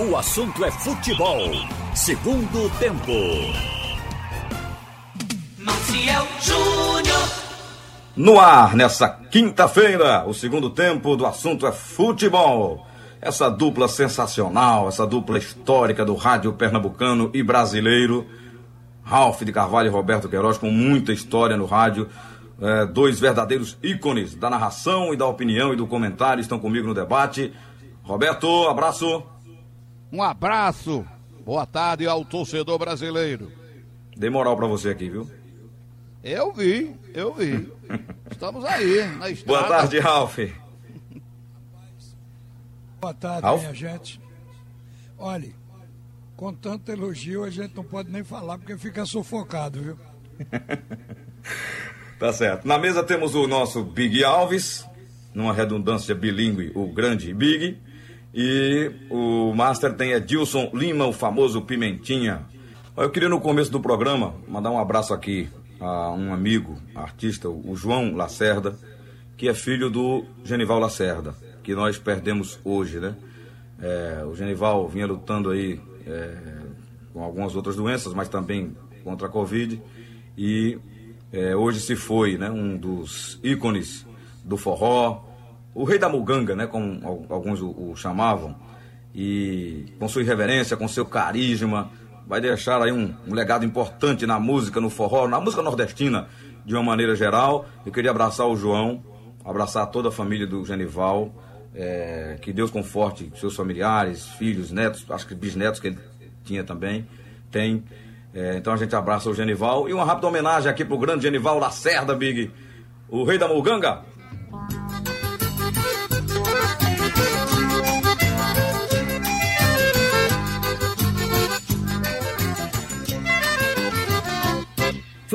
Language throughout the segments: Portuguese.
O assunto é futebol. Segundo tempo. Maciel Júnior. No ar, nessa quinta-feira, o segundo tempo do assunto é futebol. Essa dupla sensacional, essa dupla histórica do rádio pernambucano e brasileiro. Ralph de Carvalho e Roberto Queiroz, com muita história no rádio. É, dois verdadeiros ícones da narração e da opinião e do comentário estão comigo no debate. Roberto, abraço. Um abraço. Boa tarde ao torcedor brasileiro. Dei moral pra você aqui, viu? Eu vi, eu vi. Estamos aí, na estrada. Boa tarde, Ralph. Boa tarde, Ralf? minha gente. Olhe, com tanto elogio a gente não pode nem falar porque fica sufocado, viu? Tá certo. Na mesa temos o nosso Big Alves, numa redundância bilíngue, o grande Big. E o Master tem Edilson Lima, o famoso Pimentinha. Eu queria no começo do programa mandar um abraço aqui a um amigo, artista, o João Lacerda, que é filho do Genival Lacerda, que nós perdemos hoje, né? É, o Genival vinha lutando aí é, com algumas outras doenças, mas também contra a Covid. E é, hoje se foi, né? Um dos ícones do forró, o rei da muganga, né? Como al- alguns o, o chamavam. E com sua irreverência, com seu carisma, vai deixar aí um, um legado importante na música, no forró, na música nordestina, de uma maneira geral. Eu queria abraçar o João, abraçar toda a família do Genival. é, que Deus conforte seus familiares, filhos, netos, acho que bisnetos que ele tinha também, tem. É, então a gente abraça o Genival. E uma rápida homenagem aqui pro grande Genival Lacerda, Big, o rei da Muganga.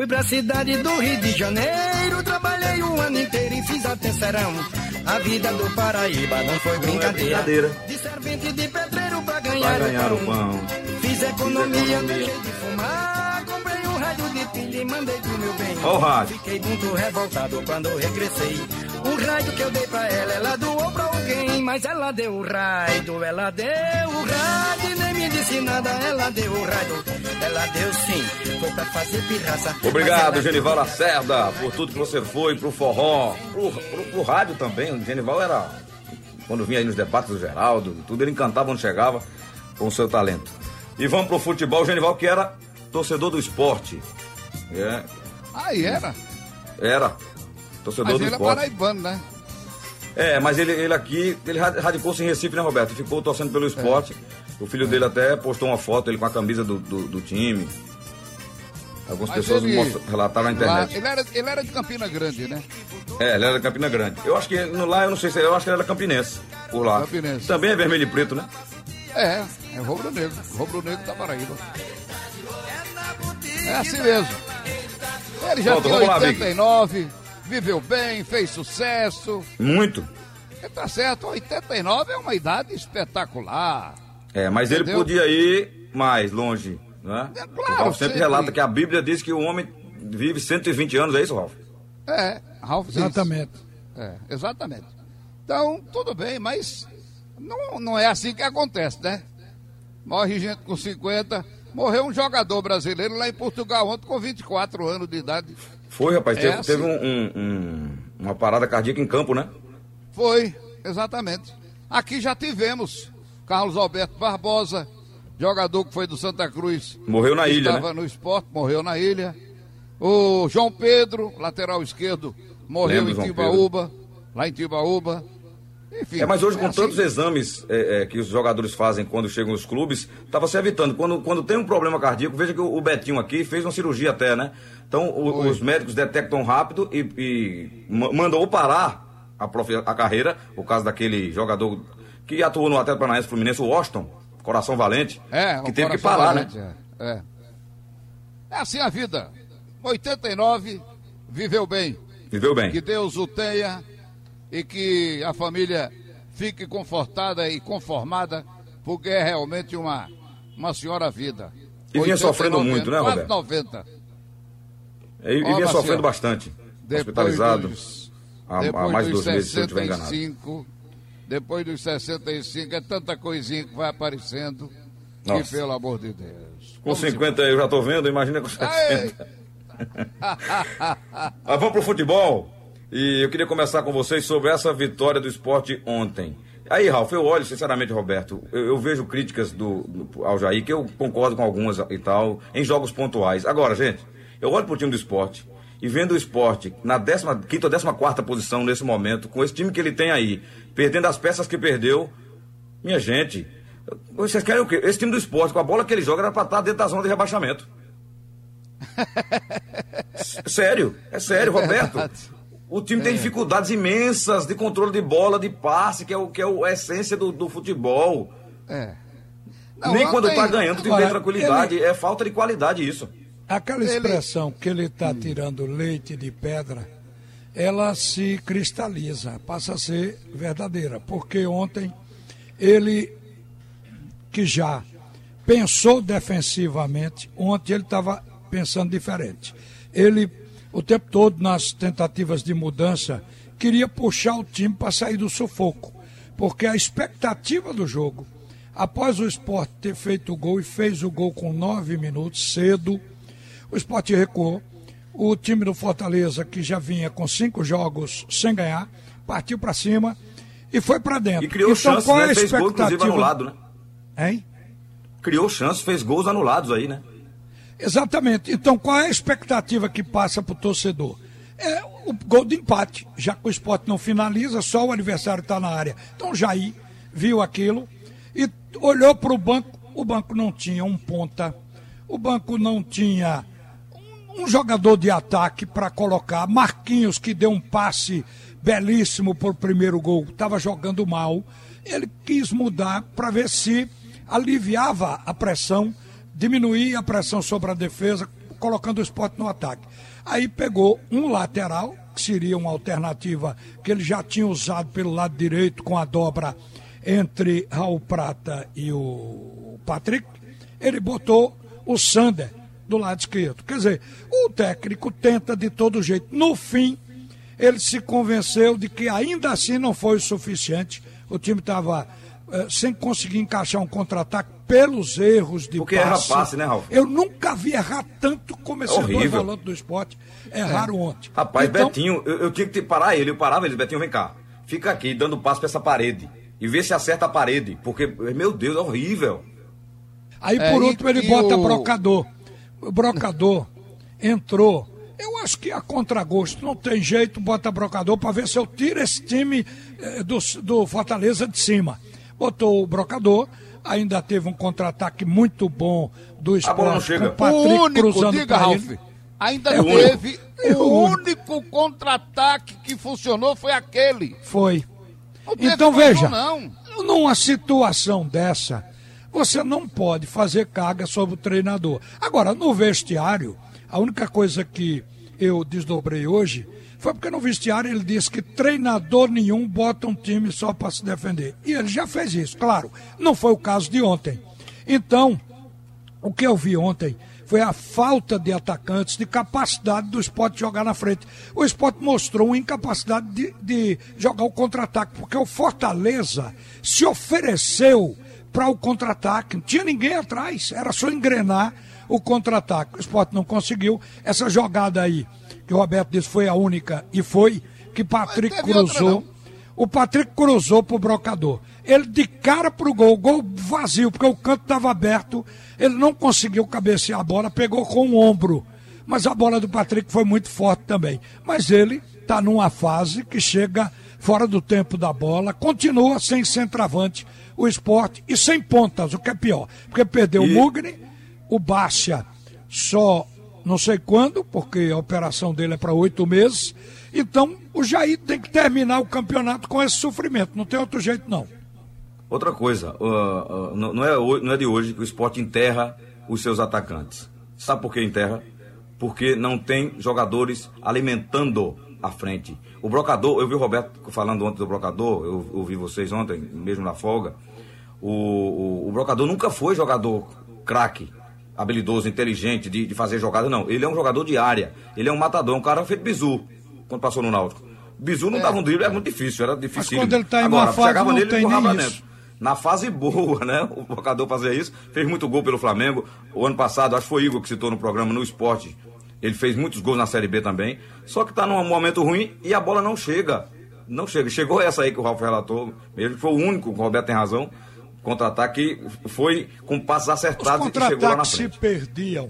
Fui pra cidade do Rio de Janeiro, trabalhei o ano inteiro e fiz até serão. A vida do Paraíba não foi brincadeira. brincadeira. De servente de pedreiro pra ganhar, Pra ganhar o pão. Fiz economia, deixei de fumar. Comprei um rádio de pilha e mandei pro meu bem. Ó o rádio. Fiquei muito revoltado quando regressei. O rádio que eu dei pra ela, ela doou pra alguém. Mas ela deu o rádio, ela deu o rádio. e Nem me disse nada, ela deu o rádio. Ela deu sim, foi pra fazer pirraça. Obrigado, Genival Lacerda, por tudo que você foi, pro forró, pro, pro, pro rádio também. O Genival era, quando vinha aí nos debates do Geraldo, tudo ele encantava onde chegava com o seu talento. E vamos pro futebol, o Genival que era torcedor do esporte. É, Aí era. era torcedor Mas do ele é esporte. paraibano, né? É, mas ele, ele aqui, ele ra- radicou-se em Recife, né, Roberto? E Ficou torcendo pelo esporte. O filho dele até postou uma foto, ele com a camisa do, do, do time. Algumas Mas pessoas ele- mostram- relataram na Lá, internet. ele, era, ele era de Campina Grande, né? É, ele era de Campina Grande. Eu acho que lá, eu não sei se eu acho que ele era campinense, por lá. Campinense. Também é vermelho e preto, né? É, é rubro negro. Rubro negro da Paraíba. É assim mesmo. Ele já Pronto, tem vamos lá, Big. 89, viveu bem, fez sucesso. Muito. Tá certo, 89 é uma idade espetacular. É, mas ele Entendeu? podia ir mais longe, né? É, claro, o Ralf sempre sempre. relata que a Bíblia diz que o homem vive 120 anos, é isso, Ralf? É, Ralph diz. Exatamente. É, exatamente. Então, tudo bem, mas não, não é assim que acontece, né? Morre gente com 50. Morreu um jogador brasileiro lá em Portugal ontem com 24 anos de idade. Foi, rapaz, É teve, assim. teve um- um- um- uma parada cardíaca em campo, né? Foi, exatamente. Aqui já tivemos Carlos Alberto Barbosa, jogador que foi do Santa Cruz. Morreu na ilha, Estava né? no esporte, morreu na ilha. O João Pedro, lateral esquerdo, morreu Lembro, em Timbaúba, lá em Timbaúba. Enfim. É, mas hoje, com assim. tantos exames é, é, que os jogadores fazem quando chegam nos clubes, estava se evitando. Quando, quando tem um problema cardíaco, veja que o, o Betinho aqui fez uma cirurgia até, né? Então, o- os médicos detectam rápido e, e ma- mandam ou parar a, a carreira, o caso daquele jogador que atuou no Atlético Paranaense Fluminense, o Washington, Coração Valente, É, que teve que parar, valente, né? É. é. Assim a vida. 89, viveu bem. Viveu bem. Que Deus o tenha e que a família fique confortada e conformada, porque é realmente uma, uma senhora vida. E vinha sofrendo 89 muito, né, Roberto? Quase 90. E, e vinha sofrendo bastante. Depois hospitalizado dos, há, há mais de dois meses, se eu estiver enganado. 65, Depois dos 65, é tanta coisinha que vai aparecendo. Nossa. Que, pelo amor de Deus. Com Como se 50 eu já tô vendo, imagina com 60. Ei! Mas vamos pro futebol. E eu queria começar com vocês sobre essa vitória do esporte ontem. Aí, Ralf, eu olho, sinceramente, Roberto, eu, eu vejo críticas do, do, ao Jair, que eu concordo com algumas e tal, em jogos pontuais. Agora, gente, eu olho pro time do esporte e vendo o esporte na 15 ou 14 posição nesse momento, com esse time que ele tem aí, perdendo as peças que perdeu, minha gente, vocês querem o quê? Esse time do esporte, com a bola que ele joga, era pra estar dentro da zona de rebaixamento. Sério, é sério, Roberto. O time tem dificuldades imensas de controle de bola, de passe, que é, o, que é a essência do, do futebol. É. Não, Nem quando ontem- tá ganhando, o time Agora, tem tranquilidade. É falta de qualidade isso. Aquela Ele- expressão que ele está tirando leite de pedra, ela se cristaliza, passa a ser verdadeira. Porque ontem ele, que já pensou defensivamente, ontem ele estava pensando diferente. Ele, o tempo todo, nas tentativas de mudança, queria puxar o time para sair do sufoco. Porque a expectativa do jogo, após o esporte ter feito o gol e fez o gol com nove minutos, cedo, o esporte recuou. O time do Fortaleza, que já vinha com cinco jogos sem ganhar, partiu para cima e foi para dentro. E criou então, chances, qual é né? a Fez gol, inclusive, expectativa? anulado, né? Hein? Criou chances, fez gols anulados aí, né? Exatamente. Então, qual é a expectativa que passa para o torcedor? É o gol de empate, já que o esporte não finaliza, só o adversário está na área. Então, o Jair viu aquilo e olhou para o banco. O banco não tinha um ponta, o banco não tinha um, jogador de ataque para colocar. Marquinhos, que deu um passe belíssimo por primeiro gol, estava jogando mal. Ele quis mudar para ver se aliviava a pressão, diminuía a pressão sobre a defesa, colocando o esporte no ataque. Aí pegou um lateral, que seria uma alternativa que ele já tinha usado pelo lado direito com a dobra entre Raul Prata e o Patrick. Ele botou o Sander do lado esquerdo. Quer dizer, o técnico tenta de todo jeito. No fim, ele se convenceu de que ainda assim não foi o suficiente. O time estava eh, sem conseguir encaixar um contra-ataque pelos erros de Porque erra passe. passe, né, Ralf? Eu nunca vi errar tanto como esse dois Horrível. volantes do esporte erraram ontem. Rapaz, Então, Betinho, eu, eu tinha que parar ele. Eu parava ele, Betinho, vem cá. Fica aqui dando passo pra essa parede. E vê se acerta a parede. Porque, meu Deus, é horrível. Aí É, por e- último ele bota o- brocador. O brocador entrou. Eu acho que a contragosto não tem jeito, bota brocador para ver se eu tiro esse time eh, do, do Fortaleza de cima. Botou o brocador, ainda teve um contra-ataque muito bom do esporte chega. com o Patrick o único, cruzando diga, pra Ralf, ainda É o teve. único. O É o único contra-ataque que funcionou foi aquele. Foi. Então veja, não. numa situação dessa, você não pode fazer carga sobre o treinador. Agora, no vestiário, a única coisa que eu desdobrei hoje foi porque no vestiário ele disse que treinador nenhum bota um time só para se defender. E ele já fez isso, claro. Não foi o caso de ontem. Então, o que eu vi ontem foi a falta de atacantes, de capacidade do esporte jogar na frente. O esporte mostrou uma incapacidade de, de jogar o contra-ataque, porque o Fortaleza se ofereceu para o contra-ataque. Não tinha ninguém atrás, era só engrenar o contra-ataque. O esporte não conseguiu. Essa jogada aí, que o Roberto disse foi a única, e foi, que Patrick outra, cruzou. O Patrick cruzou pro brocador. Ele de cara pro gol, gol vazio, porque o canto estava aberto. Ele não conseguiu cabecear a bola, pegou com o ombro. Mas a bola do Patrick foi muito forte também. Mas ele está numa fase que chega fora do tempo da bola, continua sem centroavante o esporte e sem pontas, o que é pior. Porque perdeu E- o Mugni, o Baixa só não sei quando, porque a operação dele é para oito meses. Então, o Jair tem que terminar o campeonato com esse sofrimento. Não tem outro jeito, não. Outra coisa, uh, uh, não, é, não é de hoje que o esporte enterra os seus atacantes. Sabe por que enterra? Porque não tem jogadores alimentando a frente. O brocador, eu vi o Roberto falando ontem do brocador, eu ouvi vocês ontem, mesmo na folga. O, o, o brocador nunca foi jogador craque, habilidoso, inteligente, de, de fazer jogada, não. Ele é um jogador de área, ele é um matador, um cara feito bizu, quando passou no Náutico. Bizu não dava um drible, era muito difícil, era difícil. quando ele tá em Agora, uma fase, chegava não nele, tem nem isso. Na fase boa, né? O jogador fazia isso, fez muito gol pelo Flamengo. O ano passado, acho que foi Igor que citou no programa, no esporte. Ele fez muitos gols na Série B também. Só que tá num momento ruim e a bola não chega. Não chega. Chegou essa aí que o Ralf relatou, mesmo que foi o único, o Roberto tem razão. Contra-ataque que foi com passos Os acertados e que chegou lá na contra-ataques se frente. perdiam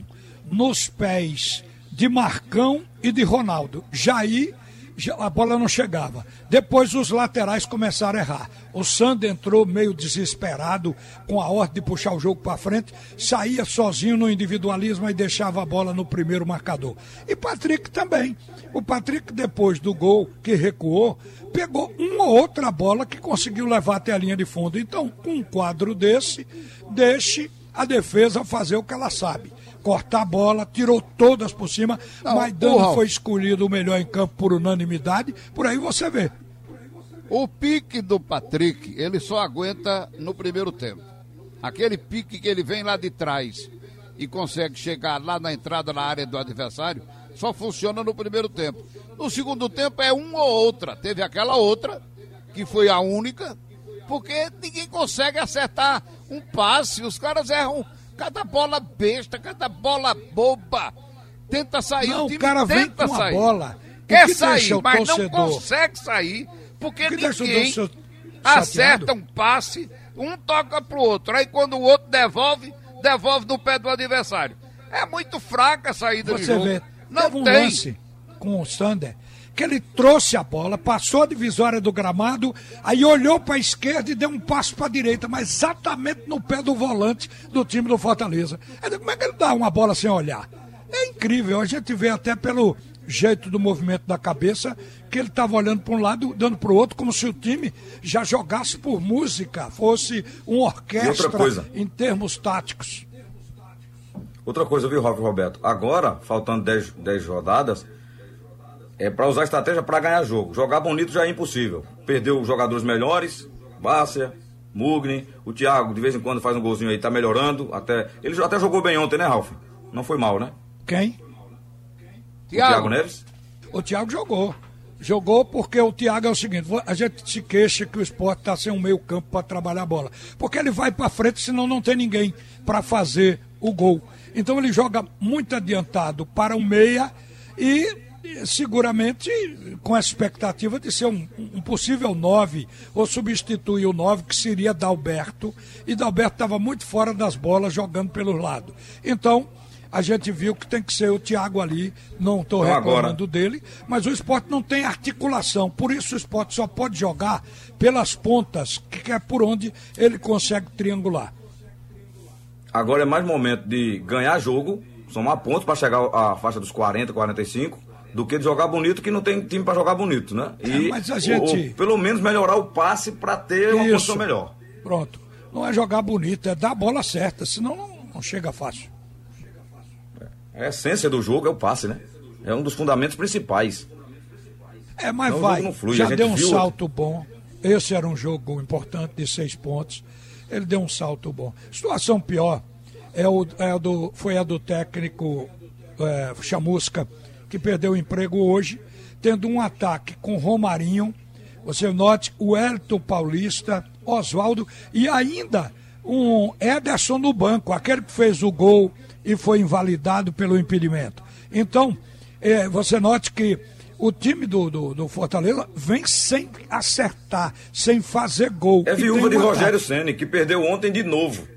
nos pés de Marcão e de Ronaldo. Jair, a bola não chegava. Depois os laterais começaram a errar. O Sander entrou meio desesperado com a ordem de puxar o jogo para frente, saía sozinho no individualismo e deixava a bola no primeiro marcador. E Patrick também. O Patrick, depois do gol que recuou, pegou uma ou outra bola que conseguiu levar até a linha de fundo. Então, com um quadro desse, deixe a defesa fazer o que ela sabe. Cortar a bola, tirou todas por cima. Não, Maidana o foi escolhido o melhor em campo por unanimidade. Por aí você vê. O pique do Patrick, ele só aguenta no primeiro tempo. Aquele pique que ele vem lá de trás e consegue chegar lá na entrada na área do adversário, só funciona no primeiro tempo. No segundo tempo é uma ou outra. Teve aquela outra, que foi a única, porque ninguém consegue acertar um passe. Os caras erram cada bola besta, cada bola boba. Tenta sair, Não, o o time cara vem com a sair. bola. O Quer que sair, o mas não torcedor- consegue sair, porque O o ninguém acerta um passe, um toca pro outro. Aí quando o outro devolve, devolve no pé do adversário. É muito fraca a saída de Você jogo. vê, Não teve um tem. lance com o Sander que ele trouxe a bola, passou a divisória do gramado, aí olhou para a esquerda e deu um passo para a direita, mas exatamente no pé do volante do time do Fortaleza. Digo, Como é que ele dá uma bola sem olhar? É incrível, a gente vê até pelo jeito do movimento da cabeça que ele estava olhando para um lado, dando para o outro, como se o time já jogasse por música, fosse uma orquestra em termos táticos. Outra coisa, viu, Roberto? Agora, faltando 10, 10 rodadas, é para usar estratégia para ganhar jogo. Jogar bonito já é impossível. Perdeu os jogadores melhores, Bárcia, Mugni, o Thiago de vez em quando faz um golzinho aí, tá melhorando. Até, ele até jogou bem ontem, né, Ralf? Não foi mal, né? Quem? O Thiago Neves? O Thiago jogou. Jogou porque o Thiago é o seguinte: a gente se queixa que o esporte está sem um meio campo para trabalhar a bola. Porque ele vai para frente, senão não tem ninguém para fazer o gol. Então ele joga muito adiantado para o meia e, seguramente com a expectativa de ser um, um possível 9 ou substituir o 9 que seria Dalberto. E Dalberto estava muito fora das bolas jogando pelos lados. Então a gente viu que tem que ser o Thiago ali, não estou Então, reclamando dele, mas o esporte não tem articulação, por isso o esporte só pode jogar pelas pontas, que é por onde ele consegue triangular. Agora é mais momento de ganhar jogo, somar pontos para chegar à faixa dos 40, 45, do que de jogar bonito, que não tem time para jogar bonito, né? E É, mas a gente- ou- ou pelo menos melhorar o passe para ter uma Isso. posição melhor. Pronto. Não é jogar bonito, é dar a bola certa, senão não, não chega fácil. A essência do jogo é o passe, né? É um dos fundamentos principais. É, mas Então, vai. flui, Já deu um viu- salto bom. Esse era um jogo importante de seis pontos. Ele deu um salto bom. Situação pior é o, é do, foi a do técnico é, Chamusca, que perdeu o emprego hoje, tendo um ataque com Romarinho. Você note o Elton Paulista, Oswaldo e ainda um Ederson no banco, aquele que fez o gol e foi invalidado pelo impedimento. Então, é, você note que o time do, do, do Fortaleza vem sem acertar, sem fazer gol. É viúva de Rogério. Ceni que perdeu ontem de novo.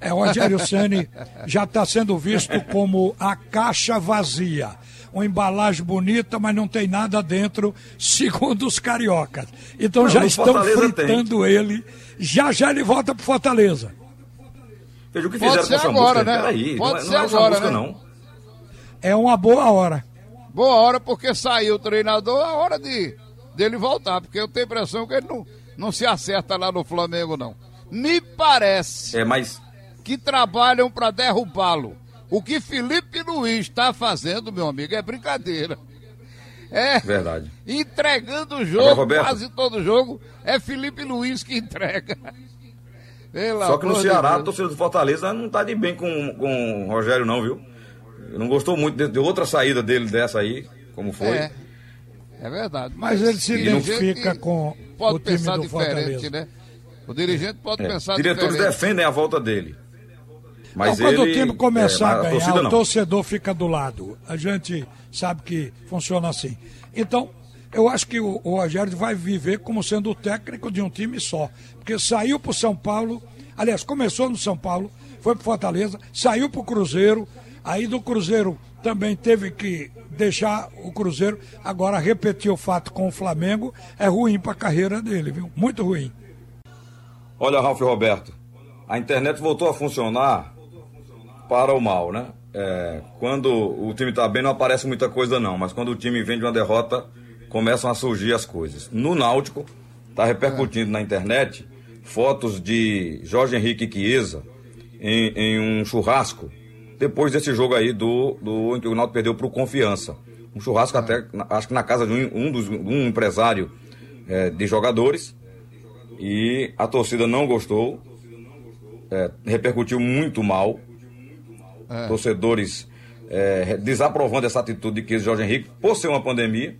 É, o Rogério Ceni já está sendo visto como a caixa vazia. Uma embalagem bonita, mas não tem nada dentro, segundo os cariocas. Então Não, já estão Fortaleza tem. fritando ele. Já já ele volta para Fortaleza. Veja o que Pode fizeram ser com essa agora, música. né? Peraí, Pode não, é- ser não é agora, música, né? não. É uma boa hora. Boa hora, porque saiu o treinador, é hora de dele voltar, porque eu tenho a impressão que ele não, não se acerta lá no Flamengo, não. Me parece É, mas que trabalham para derrubá-lo. O que Felipe Luiz está fazendo, meu amigo, é brincadeira. É Verdade. entregando o Agora, jogo, Roberto. quase todo jogo, é Felipe Luiz que entrega. Pelo Só que no Ceará, a Deus. torcida do Fortaleza não tá de bem com, com o Rogério, não, viu? Não gostou muito de, de outra saída dele dessa aí, como foi. É. É verdade. Mas ele se identifica com pode o time pensar do diferente, Fortaleza. né? O dirigente pode É, pensar diretores diferente. defendem a volta dele. Mas Então, quando ele, o time começar é, a ganhar, torcida o torcedor fica do lado. A gente sabe que funciona assim. Então, eu acho que o, o Rogério vai viver como sendo o técnico de um time só. Porque saiu para o São Paulo, aliás, começou no São Paulo, foi para Fortaleza, saiu para o Cruzeiro, aí do Cruzeiro também teve que deixar o Cruzeiro, agora repetir o fato com o Flamengo é ruim para a carreira dele, viu? Muito ruim. Olha, Ralf Roberto, a internet voltou a funcionar para o mal, né? É, quando o time tá bem, não aparece muita coisa, não. Mas quando o time vem de uma derrota, começam a surgir as coisas. No Náutico, tá repercutindo na internet fotos de Jorge Henrique Chiesa em, em um churrasco, depois desse jogo aí do, do em que o Náutico perdeu para o Confiança. Um churrasco até, acho que na casa de um, um dos, um empresário é, de jogadores. E a torcida não gostou. É, repercutiu muito mal. Torcedores é, desaprovando essa atitude de Chiesa e Jorge Henrique por ser uma pandemia.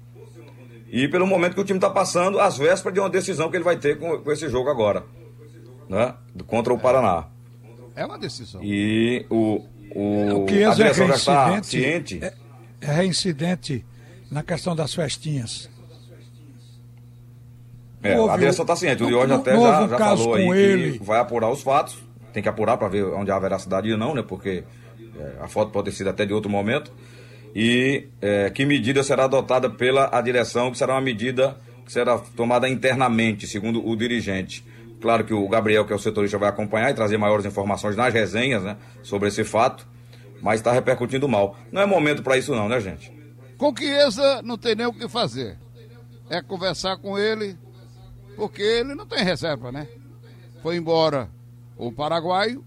E pelo momento que o time está passando, às vésperas de uma decisão que ele vai ter com, com esse jogo agora. Né? Contra o Paraná. É uma decisão. E o, o, O que a é direção já está ciente. é, é reincidente na questão das festinhas. É, a direção está ciente. O não- até já, já falou aí com que ele. vai apurar os fatos. Tem que apurar para ver onde há veracidade ou não, né? Porque é, a foto pode ter sido até de outro momento. E é, que medida será adotada pela a direção, que será uma medida que será tomada internamente, segundo o dirigente. Claro que o Gabriel, que é o setorista, vai acompanhar e trazer maiores informações nas resenhas, né? Sobre esse fato. Mas está repercutindo mal. Não é momento para isso não, né, gente? Com Chiesa não tem nem o que fazer. É conversar com ele, porque ele não tem reserva, né? Foi embora o paraguaio,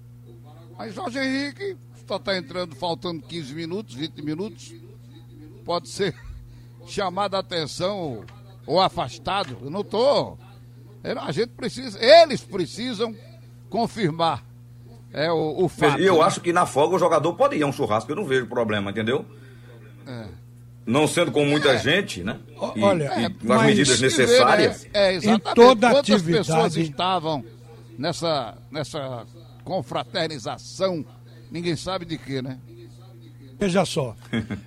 mas Jorge Henrique só está entrando faltando 15 minutos, 20 minutos. Pode ser chamado a atenção ou, ou afastado. Eu não estou. A gente precisa, eles precisam confirmar é, o, o fato. E eu né? acho que na folga o jogador pode ir a um churrasco, eu não vejo problema, entendeu? Não sendo com muita gente, né? E, olha, e é, com as medidas ver, necessárias. né? É, exatamente. Em toda Quantas atividade- pessoas estavam nessa, nessa confraternização? Ninguém sabe de quê, né? Veja só,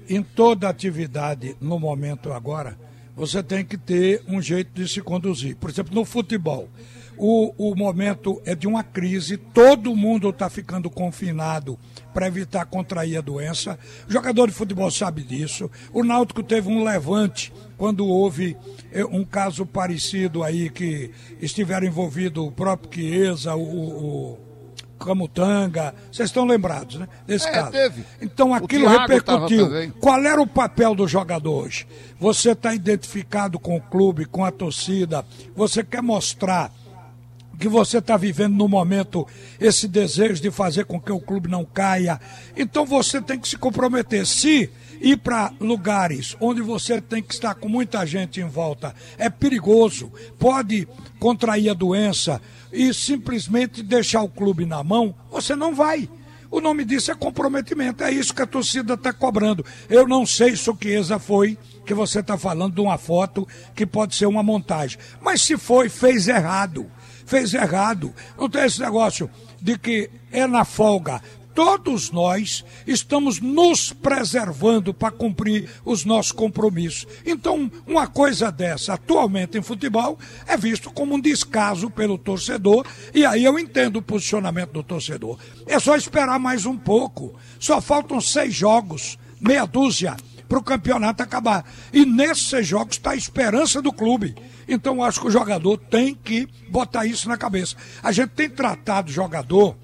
em toda atividade, no momento agora, você tem que ter um jeito de se conduzir. Por exemplo, no futebol, o, o momento é de uma crise, todo mundo está ficando confinado para evitar contrair a doença. O jogador de futebol sabe disso. O Náutico teve um levante quando houve eh, um caso parecido aí que estiveram envolvido o próprio Chiesa, o- o, o Camutanga, vocês estão lembrados, né? Desse É, caso. teve. Então aquilo repercutiu. Qual era o papel do jogador hoje? Você está identificado com o clube, com a torcida, você quer mostrar que você está vivendo no momento esse desejo de fazer com que o clube não caia. Então você tem que se comprometer. Se ir para lugares onde você tem que estar com muita gente em volta é perigoso, pode contrair a doença e simplesmente deixar o clube na mão, você não vai. O nome disso é comprometimento. É isso que a torcida está cobrando. Eu não sei se o Chiesa foi que você está falando de uma foto que pode ser uma montagem. Mas se foi, fez errado. Fez errado. Não tem esse negócio de que é na folga. Todos nós estamos nos preservando para cumprir os nossos compromissos. Então, uma coisa dessa, atualmente em futebol, é visto como um descaso pelo torcedor, e aí eu entendo o posicionamento do torcedor. É só esperar mais um pouco. Só faltam seis jogos, meia dúzia, para o campeonato acabar. E nesses seis jogos está a esperança do clube. Então, acho que o jogador tem que botar isso na cabeça. A gente tem tratado o jogador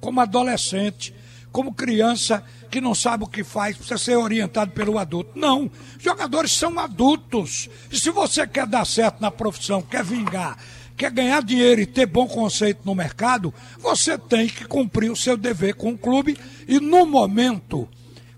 como adolescente, como criança que não sabe o que faz, precisa ser orientado pelo adulto. Não, jogadores são adultos. E se você quer dar certo na profissão, quer vingar, quer ganhar dinheiro e ter bom conceito no mercado, você tem que cumprir o seu dever com o clube e, no momento,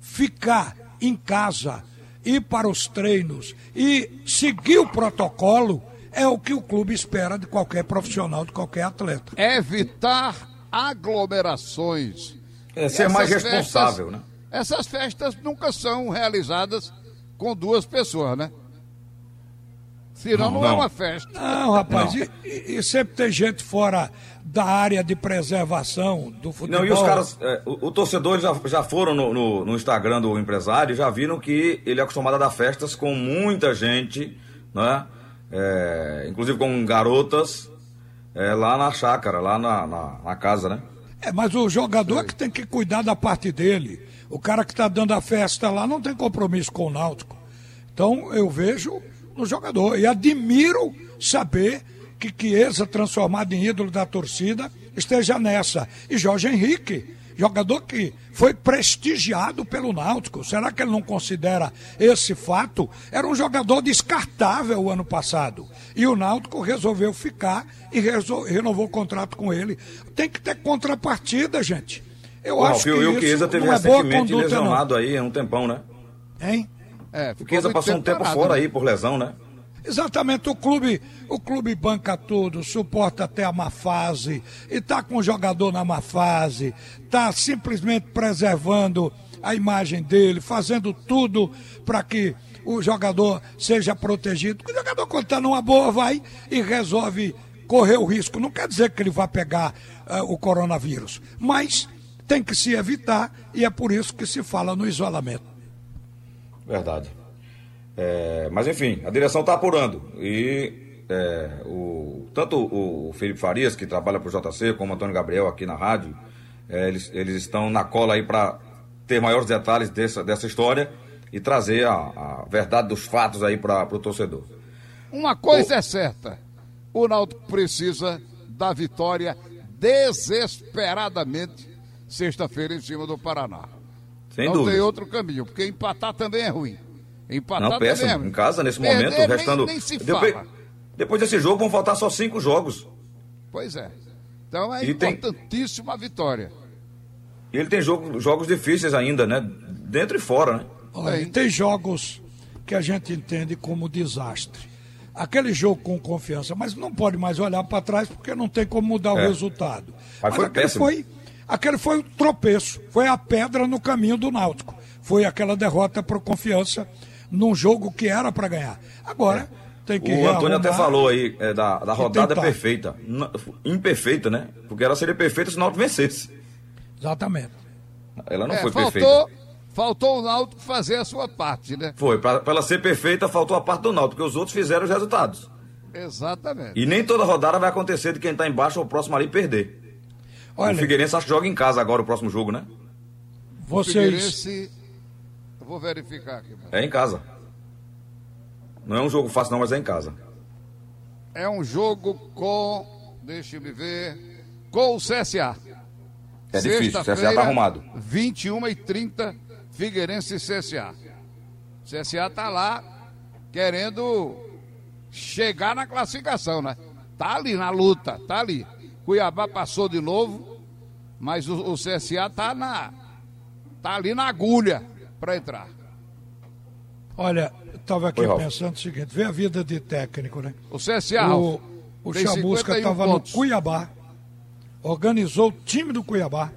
ficar em casa, ir para os treinos e seguir o protocolo é o que o clube espera de qualquer profissional, de qualquer atleta. Evitar aglomerações. É ser mais festas- responsável, né? Essas festas nunca são realizadas com duas pessoas, né? Senão não, Não. é uma festa. Não, rapaz, Não. E, e- e sempre tem gente fora da área de preservação do futebol. Não, e os caras, é, o, o torcedor já, já foram no, no- no Instagram do empresário e já viram que ele é acostumado a dar festas com muita gente, né? É, inclusive com garotas é, lá na chácara, lá na, na, na casa, né? É, mas o jogador é que tem que cuidar da parte dele. O cara que está dando a festa lá não tem compromisso com o Náutico. Então eu vejo no jogador e admiro saber que Chiesa, transformado em ídolo da torcida, esteja nessa. E Jorge Henrique, jogador que foi prestigiado pelo Náutico. Será que ele não considera esse fato? Era um jogador descartável o ano passado. E o Náutico resolveu ficar e resol- renovou o contrato com ele. Tem que ter contrapartida, gente. Eu Ô, acho que o isso Chiesa teve não é boa recentemente conduta, não. lesionado aí há um tempão, né? Hein? É, O Chiesa passou um tempo parado, fora né? aí por lesão, né? Exatamente, o clube, o clube banca tudo, suporta até a má fase, e tá com o jogador na má fase, tá simplesmente preservando a imagem dele, fazendo tudo para que o jogador seja protegido. O jogador, quando está numa boa, vai e resolve correr o risco. Não quer dizer que ele vai pegar eh, o coronavírus, mas tem que se evitar, e é por isso que se fala no isolamento. Verdade. É, mas enfim, a direção está apurando. E é, o, tanto o Felipe Farias, que trabalha para o JC, como o Antônio Gabriel aqui na rádio, é, eles, eles estão na cola aí para ter maiores detalhes dessa, dessa história e trazer a, a verdade dos fatos aí para o torcedor. Uma coisa é certa: o Náutico precisa da vitória desesperadamente sexta-feira em cima do Paraná. Sem não dúvida. tem outro caminho, porque empatar também é ruim. Empatar Não, é péssimo. ruim. Em casa, nesse Perder momento, nem- restando. Nem, se depois, fala. depois desse jogo, vão faltar só cinco jogos. Pois é. Então é E tem- importantíssima a vitória. E ele tem jogo, jogos difíceis ainda, né? Dentro e fora, né? Olha, Tem. tem jogos que a gente entende como desastre. Aquele jogo com confiança, mas não pode mais olhar para trás porque não tem como mudar o É. resultado. Mas foi aquele péssimo. foi, aquele foi o tropeço, foi a pedra no caminho do Náutico. Foi aquela derrota para confiança num jogo que era para ganhar. Agora tem que O Antônio até falou aí é, da, da rodada tentar. perfeita. Imperfeita, né? Porque ela seria perfeita se o Náutico vencesse. Exatamente. Ela não É, foi faltou, perfeita. faltou o Náutico fazer a sua parte, né? Foi, pra, pra ela ser perfeita, faltou a parte do Náutico, porque os outros fizeram os resultados. Exatamente. E nem toda rodada vai acontecer de quem tá embaixo ou o próximo ali perder. o Olha, Figueirense acho que joga em casa agora o próximo jogo, né? vocês. Figueirense, eu vou verificar aqui. mano. É em casa. Não é um jogo fácil não, mas é em casa. É um jogo com, deixa eu me ver, com o CSA. É difícil, o CSA tá arrumado. 21 e 30, Figueirense e CSA. CSA tá lá querendo chegar na classificação, né? Tá ali na luta, tá ali. Cuiabá passou de novo, mas o, o CSA tá na tá ali na agulha para entrar. Olha, eu estava aqui Oi, pensando o seguinte: vê a vida de técnico, né? O CSA, o, o tem Chamusca 51 estava no. Cuiabá, organizou o time do Cuiabá,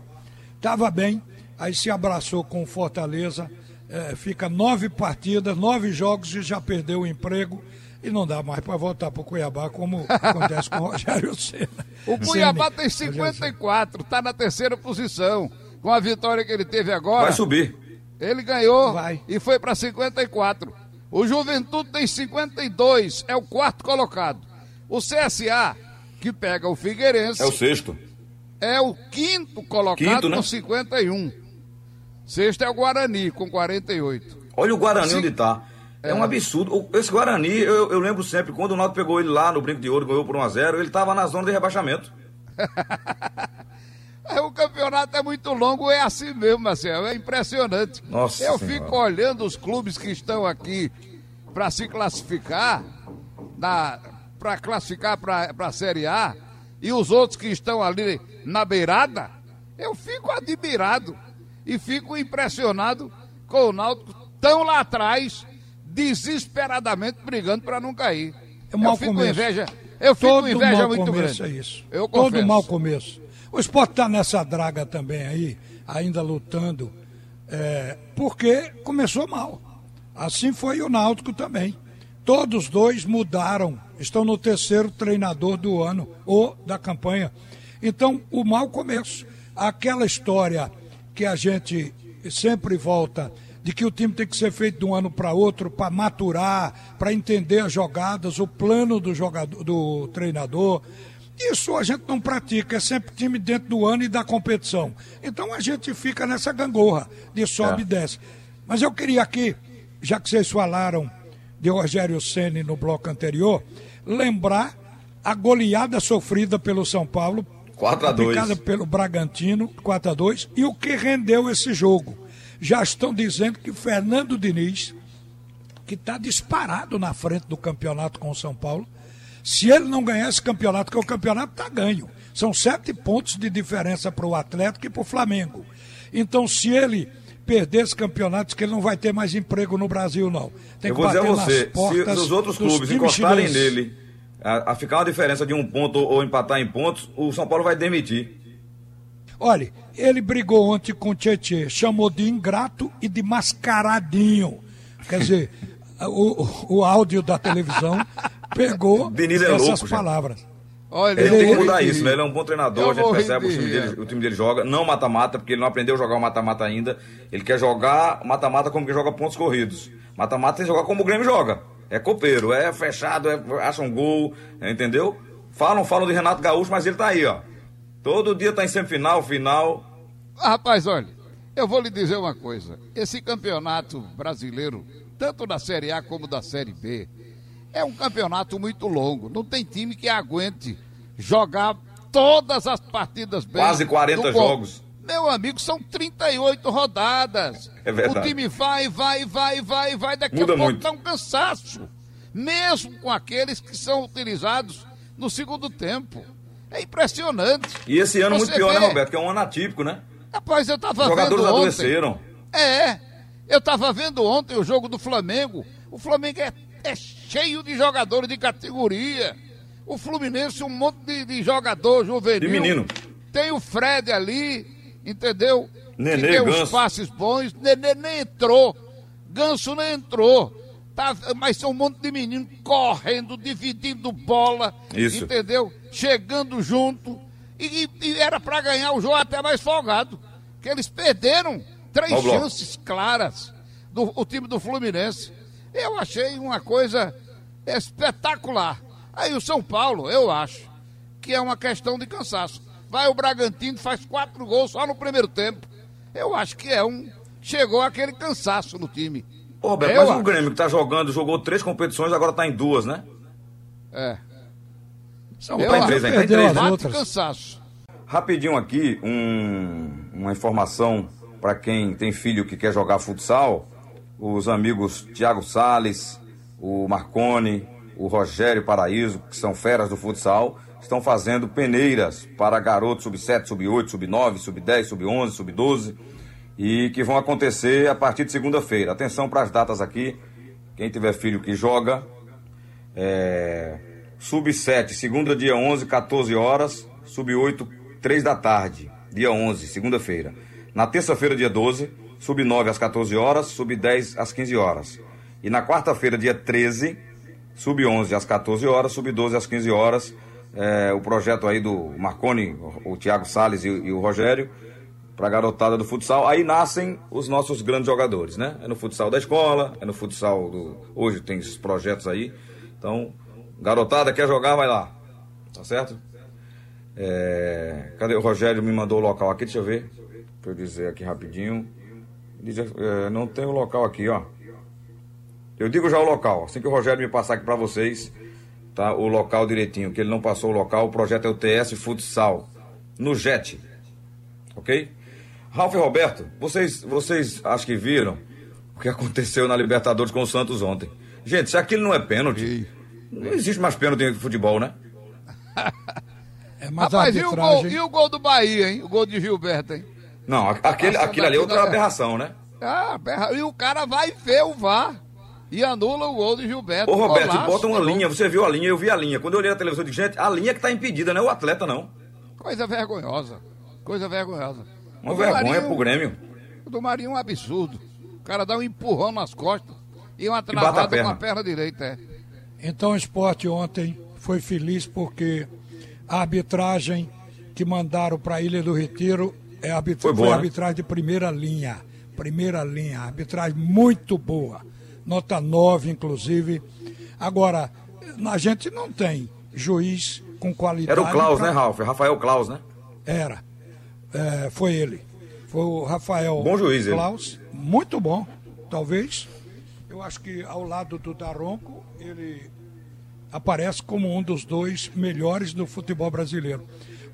estava bem, aí se abraçou com o Fortaleza, eh, fica nove partidas, nove jogos e já perdeu o emprego. E não dá mais para voltar para o Cuiabá, como acontece com o Rogério Senna. O Cuiabá tem Rogério Ceni. 54, tá na terceira posição. Com a vitória que ele teve agora. Vai subir. Ele ganhou Vai. e foi para 54. O Juventude tem 52, é o quarto colocado. O CSA, que pega o Figueirense, É o sexto. é o quinto colocado Quinto, né? com 51. Sexto é o Guarani, com 48. Olha o Guarani Sim. onde tá. É, um absurdo. O- Esse Guarani, eu, eu lembro sempre, quando o Náutico pegou ele lá no Brinco de Ouro, ganhou por 1x0, ele tava na zona de rebaixamento. É, O campeonato é muito longo, é assim mesmo, Marcelo. É impressionante. Nossa Eu Senhora. fico olhando os clubes que estão aqui para se classificar, para classificar para a Série A, e os outros que estão ali na beirada. Eu fico admirado e fico impressionado com o Náutico tão lá atrás, desesperadamente brigando para não cair. É um mau eu fico com começo. inveja. Eu fico com Todo inveja mau muito começo grande. é isso. Eu Todo confesso. mau começo. O esporte está nessa draga também aí, ainda lutando, é, porque começou mal. Assim foi o Náutico também. Todos dois mudaram, estão no terceiro treinador do ano ou da campanha. Então, o mau começo, aquela história que a gente sempre volta de que o time tem que ser feito de um ano para outro para maturar, para entender as jogadas, o plano do jogador, do treinador. Isso a gente não pratica, é sempre time dentro do ano e da competição. Então a gente fica nessa gangorra de sobe é. e desce. Mas eu queria aqui, já que vocês falaram de Rogério Ceni no bloco anterior, lembrar a goleada sofrida pelo São Paulo, 4 a 2 pelo Bragantino, 4 a 2 e o que rendeu esse jogo. Já estão dizendo que Fernando Diniz, que está disparado na frente do campeonato com o São Paulo, se ele não ganhar esse campeonato, que o campeonato está ganho. São sete pontos de diferença para o Atlético e para o Flamengo. Então, se ele perder esse campeonato, que ele não vai ter mais emprego no Brasil, não. Tem Eu vou dizer a você, se os outros clubes encostarem nele, a, a, ficar uma diferença de um ponto ou, empatar em pontos, o São Paulo vai demitir. Olha, ele brigou ontem com o Tietê, chamou de ingrato e de mascaradinho. Quer dizer, o, o áudio da televisão pegou Diniz é essas louco, palavras. Olha, ele, ele tem que mudar isso, né? Ele é um bom treinador, a gente percebe o time, dele, o time dele joga, não mata-mata, porque ele não aprendeu a jogar o mata-mata ainda. Ele quer jogar mata-mata como que joga pontos corridos. Mata-mata tem que jogar como o Grêmio joga. É copeiro, é fechado, é, acha um gol, entendeu? Falam, falam de Renato Gaúcho, mas ele tá aí, ó. Todo dia tá em semifinal, final. Rapaz, olha, eu vou lhe dizer uma coisa. Esse campeonato brasileiro, tanto da Série A como da Série B, é um campeonato muito longo. Não tem time que aguente jogar todas as partidas bem. Quase 40 jogos. Meu amigo, são 38 rodadas. É verdade. O time vai, vai, vai, vai, vai. Daqui Muda a pouco dá um cansaço. Mesmo com aqueles que são utilizados no segundo tempo. É impressionante. E esse ano Você muito pior, né, vê... né, Roberto? Que é um ano atípico, né? Rapaz, eu tava Os jogadores vendo adoeceram. É. Eu tava vendo ontem o jogo do Flamengo. O Flamengo é é cheio de jogadores de categoria. O Fluminense, um monte de, de jogador juvenil. De menino. Tem o Fred ali, entendeu? Nenê, que tem Ganso. uns passes bons. Nenê nem entrou. Ganso nem entrou. Tá, mas são um monte de meninos correndo, dividindo bola. Isso. Entendeu? Chegando junto. E, e era para ganhar o jogo até mais folgado. Que eles perderam três chances claras do o time do Fluminense. Eu achei uma coisa espetacular. Aí o São Paulo, eu acho que é uma questão de cansaço. Vai o Bragantino, faz quatro gols só no primeiro tempo. Eu acho que é um. Chegou aquele cansaço no time. Ô, Roberto, mas acho. o Grêmio que tá jogando, jogou três competições, agora tá em duas, né? É. São tá em três, ainda tá em três, né? cansaço. Rapidinho aqui, um, uma informação para quem tem filho que quer jogar futsal os amigos Tiago Sales, o Marcone, o Rogério Paraíso, que são feras do futsal, estão fazendo peneiras para garotos sub-7, sub-8, sub-9, sub-10, sub-11, sub-12 e que vão acontecer a partir de segunda-feira. Atenção para as datas aqui. Quem tiver filho que joga, é... sub-7, segunda, dia 11, 14 horas, sub-8, 3 da tarde, dia 11, segunda-feira. Na terça-feira, dia 12, sub-9 às 14 horas, sub-10 às 15 horas. E na quarta-feira, dia 13, sub-11 às 14 horas, sub-12 às 15 horas, é, o projeto aí do Marconi, o Thiago Salles e, e o Rogério, para a garotada do futsal. Aí nascem os nossos grandes jogadores, né? É no futsal da escola, é no futsal do. Hoje tem esses projetos aí. Então, garotada quer jogar, vai lá. Tá certo? É... Cadê o Rogério? Me mandou o local aqui, deixa eu ver. Pra eu dizer aqui rapidinho. Diz, é, não tem o local aqui, ó. Eu digo já o local. Assim que o Rogério me passar aqui para vocês, tá? O local direitinho, que ele não passou o local. O projeto é o TS Futsal, no JET. Ok? Ralf e Roberto, vocês, vocês acho que viram o que aconteceu na Libertadores com o Santos ontem. Gente, se aquilo não é pênalti, não existe mais pênalti em futebol, né? É, mas Rapaz, arbitragem... e, o gol, e o gol do Bahia, hein? O gol de Gilberto, hein? Não, aquele, aquilo ali é outra aberração, né? Ah, e o cara vai ver o VAR e anula o gol de Gilberto. Ô, Roberto, bota uma linha, você viu a linha, eu vi a linha. Quando eu olhei a televisão, eu disse, gente, a linha que tá impedida, não é o atleta, não. Coisa vergonhosa. Coisa vergonhosa. Uma o vergonha pro Grêmio. O do Marinho é um absurdo. O cara dá um empurrão nas costas e uma travada com a perna direita, é. Então o esporte ontem foi feliz porque a arbitragem que mandaram para a Ilha do Retiro é arbitra... foi, boa, foi arbitragem de primeira linha. Primeira linha, arbitragem muito boa. Nota 9, inclusive. Agora, a gente não tem juiz com qualidade. Era o Klaus, pra... né, Ralf? Rafael Klaus, né? Era. É, foi ele. Foi o Rafael bom juiz, Klaus. Ele. Muito bom, talvez. Eu acho que ao lado do Daronco, ele aparece como um dos dois melhores do futebol brasileiro.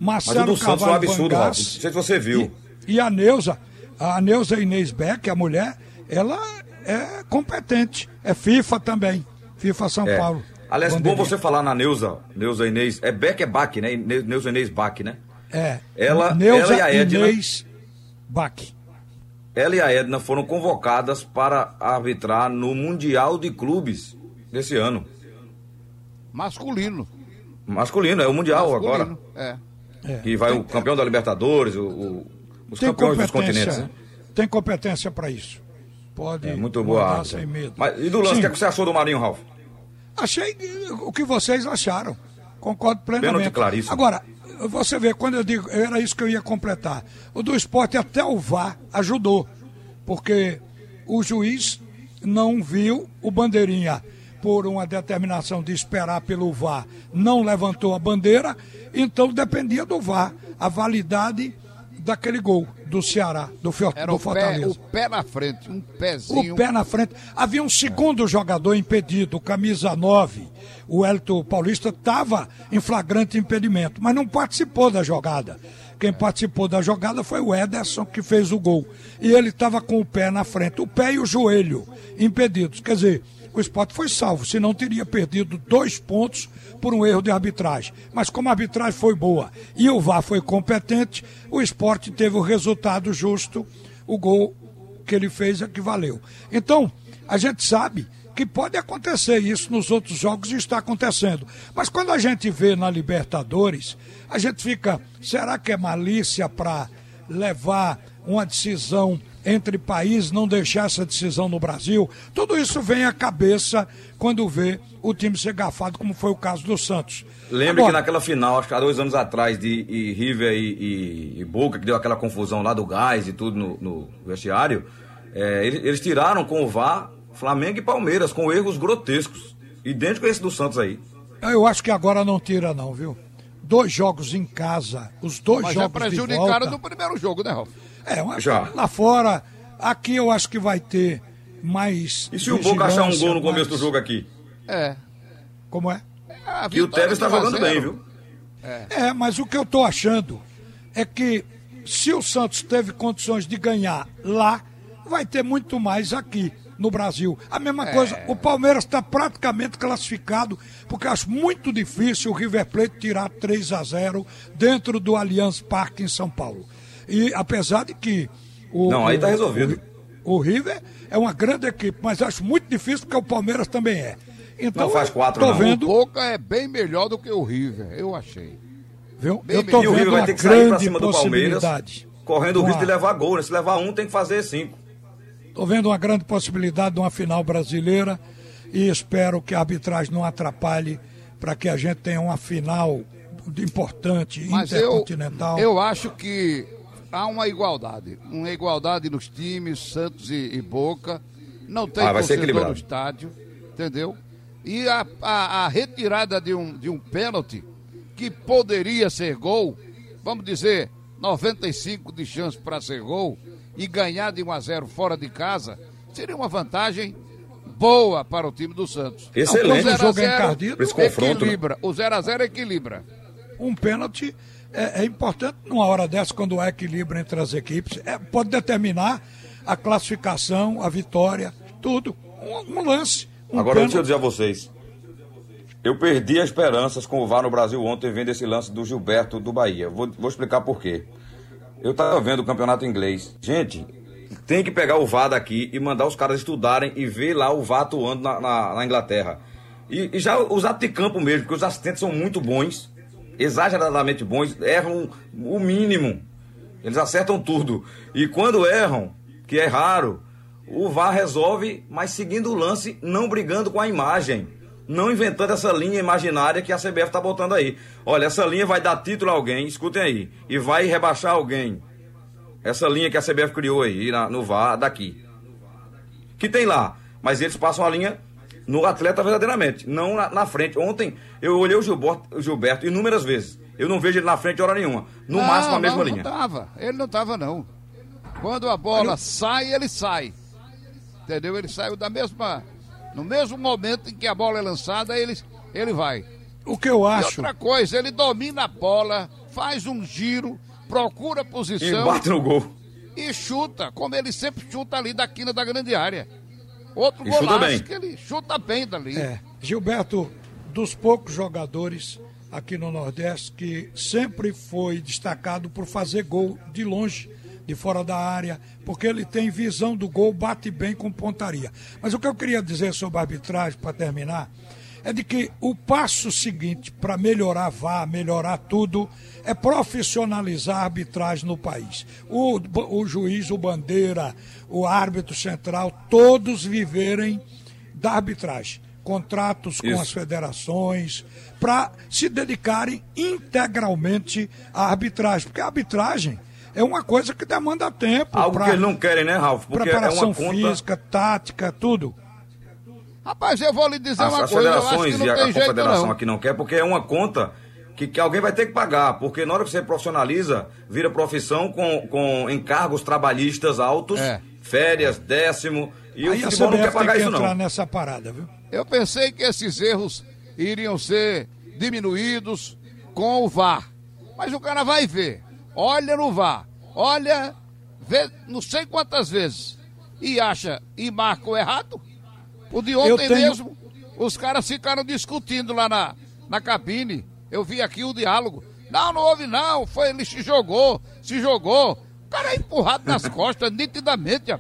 Marcelo Mas o do Santos foi um absurdo, Ralf. Não sei se você viu. E, e a Neuza, a Neuza Inês Beck, a mulher, ela é competente. É FIFA também. FIFA São é. Paulo. Aliás, bom você falar na Neuza, Neuza Inês. É Beck é Bach, né? Neuza Inês Bach, né? É. Ela, Neuza ela e a Edna. Inês Bach. Ela e a Edna foram convocadas para arbitrar no Mundial de Clubes desse ano. Masculino. Masculino, é o Mundial Masculino, agora. É. é. Que vai tem, o campeão da Libertadores, o, o, os campeões dos continentes. Né? Tem competência para isso. Pode. É muito boa. Sem medo. Mas, e do lance, o que, é que você achou do Marinho, Ralf? Achei o que vocês acharam. Concordo plenamente. Pênalti claríssimo. Agora, você vê, quando eu digo, era isso que eu ia completar. O do esporte até o VAR ajudou. Porque o juiz não viu o bandeirinha por uma determinação de esperar pelo VAR, não levantou a bandeira, então dependia do VAR a validade daquele gol do Ceará, do, Era do Fortaleza. o pé na frente, um pezinho. O pé na frente. Havia um segundo jogador impedido, camisa 9. O Elton Paulista estava em flagrante impedimento, mas não participou da jogada. Quem participou da jogada foi o Ederson, que fez o gol. E ele estava com o pé na frente, o pé e o joelho impedidos. Quer dizer, o esporte foi salvo, senão teria perdido dois pontos por um erro de arbitragem. Mas como a arbitragem foi boa e o VAR foi competente, o esporte teve o resultado justo, o gol que ele fez é que valeu. Então, a gente sabe que pode acontecer isso nos outros jogos e está acontecendo. Mas quando a gente vê na Libertadores, a gente fica, será que é malícia para levar uma decisão entre países, não deixar essa decisão no Brasil. Tudo isso vem à cabeça quando vê o time ser gafado, como foi o caso do Santos. Lembre que naquela final, acho que há dois anos atrás, de e River e, e, e, Boca, que deu aquela confusão lá do gás e tudo no, no vestiário, é, eles, eles, tiraram com o VAR Flamengo e Palmeiras, com erros grotescos. Idêntico a esse do Santos aí. Eu acho que agora não tira, não, viu? Dois jogos em casa, os dois Mas jogos. Mas já prejudicaram no primeiro jogo, né, Ralf? É, uma, Já. lá fora, aqui eu acho que vai ter mais. E se o Boca achar um gol no começo mais... do jogo aqui? É. Como é? é que o Tevez está jogando bem, viu? É. é, mas o que eu estou achando é que se o Santos teve condições de ganhar lá, vai ter muito mais aqui no Brasil. A mesma é. coisa, o Palmeiras está praticamente classificado, porque acho muito difícil o River Plate tirar 3 a 0 dentro do Allianz Parque em São Paulo. E apesar de que. O, Não, aí tá resolvido. O, o, River é uma grande equipe, mas acho muito difícil porque o Palmeiras também é. Então, não faz quatro, tô não. Vendo... O Boca é bem melhor do que o River, eu achei. Viu? Bem eu tô vendo o River vai ter que sair pra cima do Palmeiras, correndo o risco de levar gol, né? Se levar um, tem que fazer cinco. Tô vendo uma grande possibilidade de uma final brasileira e espero que a arbitragem não atrapalhe para que a gente tenha uma final importante, Mas intercontinental. Eu, eu acho que há uma igualdade. Uma igualdade nos times, Santos e, e Boca. Não tem ah, torcedor no estádio, entendeu? E a, a, a, retirada de um, de um pênalti que poderia ser gol, vamos dizer, 95 de chance para ser gol e ganhar de 1 a 0 fora de casa, seria uma vantagem boa para o time do Santos. Excelente. o 0 a 0 né? equilibra. O 0 a 0 equilibra. Um pênalti é, é, importante numa hora dessa, quando há equilíbrio entre as equipes, é, pode determinar a classificação, a vitória, tudo. Um, um lance. Um Agora pênalti. deixa eu dizer a vocês. Eu perdi as esperanças com o VAR no Brasil ontem vendo esse lance do Gilberto do Bahia. Vou, vou explicar por quê. Eu estava vendo o campeonato inglês. Gente, tem que pegar o VAR daqui e mandar os caras estudarem e ver lá o VAR atuando na, na, na Inglaterra. E, e, já os atos de campo mesmo, porque os assistentes são muito bons exageradamente bons, erram o mínimo. Eles acertam tudo. E quando erram, que é raro, o VAR resolve, mas seguindo o lance, não brigando com a imagem. não inventando essa linha imaginária que a CBF está botando aí. Olha, essa linha vai dar título a alguém, escutem aí, e vai rebaixar alguém. Essa linha que a CBF criou aí na, no VAR daqui. Que tem lá, mas eles passam a linha no atleta verdadeiramente, não na, na frente. Ontem eu olhei o Gilberto, o Gilberto inúmeras vezes. Eu não vejo ele na frente hora nenhuma. No não, máximo a mesma não, linha. Não tava. Ele não tava, não. Quando a bola sai, ele sai. Entendeu? Ele saiu da mesma. No mesmo momento em que a bola é lançada, ele, ele vai. O que eu E acho. outra coisa, ele domina a bola, faz um giro, procura E posição bate no gol. e chuta, como ele sempre chuta ali da quina da grande área. Outro E golaço bem. que ele chuta bem dali. É, Gilberto, dos poucos jogadores aqui no Nordeste que sempre foi destacado por fazer gol de longe, de fora da área, porque ele tem visão do gol, bate bem com pontaria. Mas o que eu queria dizer sobre a arbitragem, para terminar, é de que o passo seguinte para melhorar VAR, melhorar tudo, é profissionalizar a arbitragem no país. O, o juiz, o bandeira, o árbitro central, todos viverem da arbitragem. Contratos com Isso. as federações, para se dedicarem integralmente à arbitragem. Porque a arbitragem é uma coisa que demanda tempo. Algo pra que eles não querem, né, Ralf? Porque é preparação uma conta. física, tática, tudo. Rapaz, eu vou lhe dizer As, uma as coisa, eu acho federações que e não a, tem a confederação não. aqui não quer, porque é uma conta que, que alguém vai ter que pagar. Porque na hora que você profissionaliza, vira profissão com, com encargos trabalhistas altos, É. férias, décimo. E Aí o futebol não quer pagar que isso, entrar não. nessa parada, viu? Eu pensei que esses erros iriam ser diminuídos com o VAR. Mas o cara vai ver. Olha no VAR. Olha, vê não sei quantas vezes. E acha e marca o errado. O de ontem tenho- mesmo, os caras ficaram discutindo lá na, na cabine. Eu vi aqui o diálogo. Não, não houve não. Foi, ele se jogou, se jogou. O cara é empurrado nas costas, nitidamente.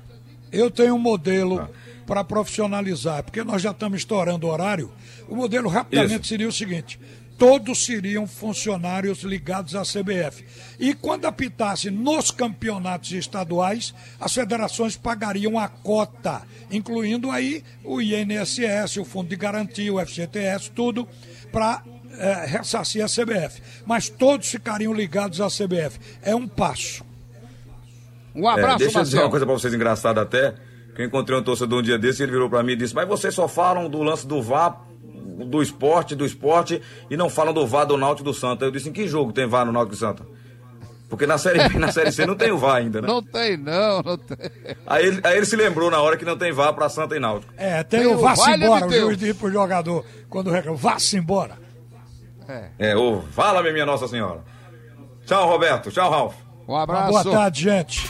Eu tenho um modelo para profissionalizar, porque nós já estamos estourando o horário. O modelo rapidamente Isso. seria o seguinte: todos seriam funcionários ligados à CBF. E quando apitasse nos campeonatos estaduais, as federações pagariam a cota, incluindo aí o INSS, o Fundo de Garantia, o FGTS, tudo, para ressarcir a CBF. Mas todos ficariam ligados à CBF. É um passo. Um É, abraço, deixa eu dizer Marcelo. uma coisa pra vocês engraçada até. Que eu encontrei um torcedor um dia desse e ele virou pra mim e disse: Mas vocês só falam do lance do VAR, do esporte, do esporte, e não falam do VAR do Náutico e do Santa. Eu disse: Em que jogo tem VAR no Náutico e Santa? Porque na série B, na série C não tem o VAR ainda, né? Não tem, não, não tem. Aí, ele, aí ele se lembrou na hora que não tem VAR pra Santa e Náutico. É, tem, Tem o vá-se vale embora, de o juiz diz pro jogador quando reclama, vá-se embora. É, ô, fala-me, minha Nossa Senhora. Tchau, Roberto. Tchau, Ralf. Um Uma abraço. boa tarde, gente.